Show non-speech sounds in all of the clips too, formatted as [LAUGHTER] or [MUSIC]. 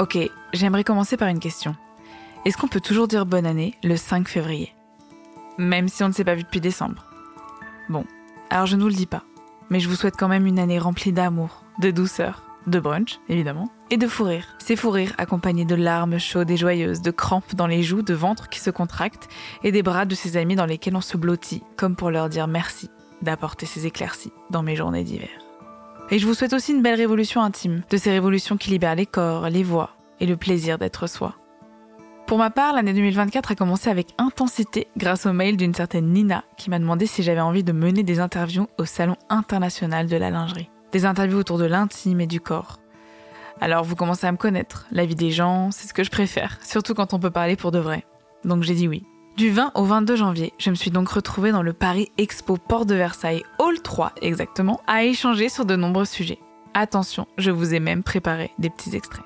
Ok, j'aimerais commencer par une question. Est-ce qu'on peut toujours dire bonne année le 5 février? Même si on ne s'est pas vu depuis décembre. Bon, alors je ne vous le dis pas, mais je vous souhaite quand même une année remplie d'amour, de douceur, de brunch, évidemment, et de fou rire. Ces fous rires accompagnés de larmes chaudes et joyeuses, de crampes dans les joues, de ventre qui se contractent, et des bras de ses amis dans lesquels on se blottit, comme pour leur dire merci d'apporter ces éclaircies dans mes journées d'hiver. Et je vous souhaite aussi une belle révolution intime, de ces révolutions qui libèrent les corps, les voix et le plaisir d'être soi. Pour ma part, l'année 2024 a commencé avec intensité grâce au mail d'une certaine Nina qui m'a demandé si j'avais envie de mener des interviews au Salon international de la lingerie. Des interviews autour de l'intime et du corps. Alors vous commencez à me connaître, la vie des gens, c'est ce que je préfère, surtout quand on peut parler pour de vrai. Donc j'ai dit oui. Du 20 au 22 janvier, je me suis donc retrouvée dans le Paris Expo Port de Versailles, Hall 3 exactement, à échanger sur de nombreux sujets. Attention, je vous ai même préparé des petits extraits.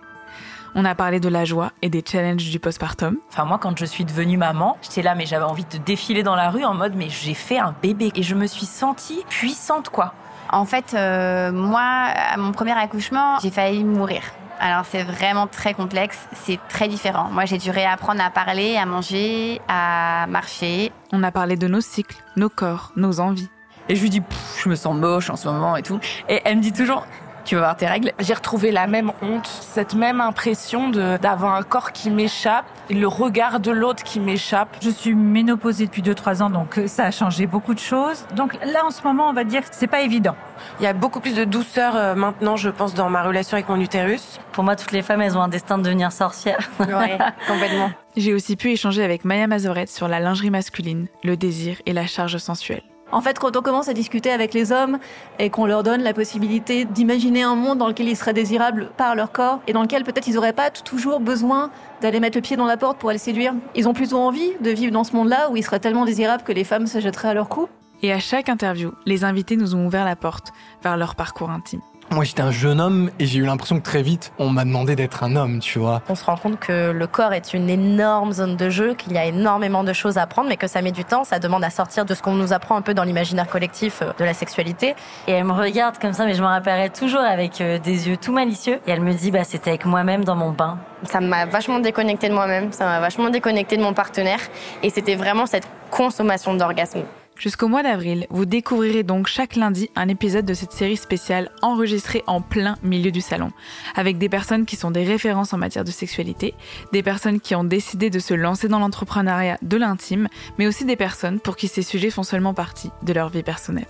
On a parlé de la joie et des challenges du postpartum. Enfin, moi, quand je suis devenue maman, j'étais là, mais j'avais envie de défiler dans la rue en mode, mais j'ai fait un bébé. Et je me suis sentie puissante, quoi. En fait, euh, moi, à mon premier accouchement, j'ai failli mourir. Alors c'est vraiment très complexe, c'est très différent. Moi j'ai dû réapprendre à parler, à manger, à marcher. On a parlé de nos cycles, nos corps, nos envies. Et je lui dis, je me sens moche en ce moment et tout. Et elle me dit toujours, tu vas voir tes règles. J'ai retrouvé la même honte, cette même impression de d'avoir un corps qui m'échappe, le regard de l'autre qui m'échappe. Je suis ménopausée depuis 2-3 ans, donc euh, ça a changé beaucoup de choses. Donc là, en ce moment, on va dire que c'est pas évident. Il y a beaucoup plus de douceur euh, maintenant, je pense, dans ma relation avec mon utérus. Pour moi, toutes les femmes, elles ont un destin de devenir sorcière. Ouais, [LAUGHS] complètement. J'ai aussi pu échanger avec Maya Mazoret sur la lingerie masculine, le désir et la charge sensuelle. En fait, quand on commence à discuter avec les hommes et qu'on leur donne la possibilité d'imaginer un monde dans lequel ils seraient désirables par leur corps et dans lequel peut-être ils n'auraient pas toujours besoin d'aller mettre le pied dans la porte pour aller séduire, ils ont plutôt envie de vivre dans ce monde-là où ils seraient tellement désirables que les femmes se jetteraient à leur cou. Et à chaque interview, les invités nous ont ouvert la porte vers leur parcours intime. Moi, j'étais un jeune homme et j'ai eu l'impression que très vite, on m'a demandé d'être un homme, tu vois. On se rend compte que le corps est une énorme zone de jeu, qu'il y a énormément de choses à apprendre, mais que ça met du temps, ça demande à sortir de ce qu'on nous apprend un peu dans l'imaginaire collectif euh, de la sexualité. Et elle me regarde comme ça, mais je me rappellerai toujours avec euh, des yeux tout malicieux. Et elle me dit, bah, c'était avec moi-même dans mon bain. Ça m'a vachement déconnecté de moi-même, ça m'a vachement déconnecté de mon partenaire. Et c'était vraiment cette consommation d'orgasme. Jusqu'au mois d'avril, vous découvrirez donc chaque lundi un épisode de cette série spéciale enregistrée en plein milieu du salon, avec des personnes qui sont des références en matière de sexualité, des personnes qui ont décidé de se lancer dans l'entrepreneuriat de l'intime, mais aussi des personnes pour qui ces sujets font seulement partie de leur vie personnelle.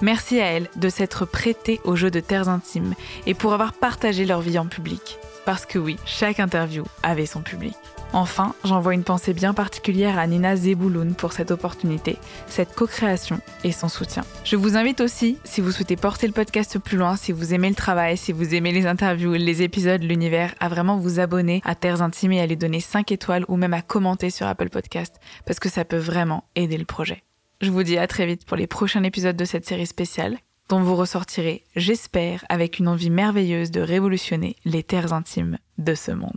Merci à elles de s'être prêtées au jeu de terres intimes et pour avoir partagé leur vie en public. Parce que oui, chaque interview avait son public. Enfin, j'envoie une pensée bien particulière à Nina Zebouloun pour cette opportunité, cette co-création et son soutien. Je vous invite aussi, si vous souhaitez porter le podcast plus loin, si vous aimez le travail, si vous aimez les interviews, les épisodes, l'univers, à vraiment vous abonner à Terres Intimes et à lui donner 5 étoiles ou même à commenter sur Apple Podcast parce que ça peut vraiment aider le projet. Je vous dis à très vite pour les prochains épisodes de cette série spéciale dont vous ressortirez, j'espère, avec une envie merveilleuse de révolutionner les terres intimes de ce monde.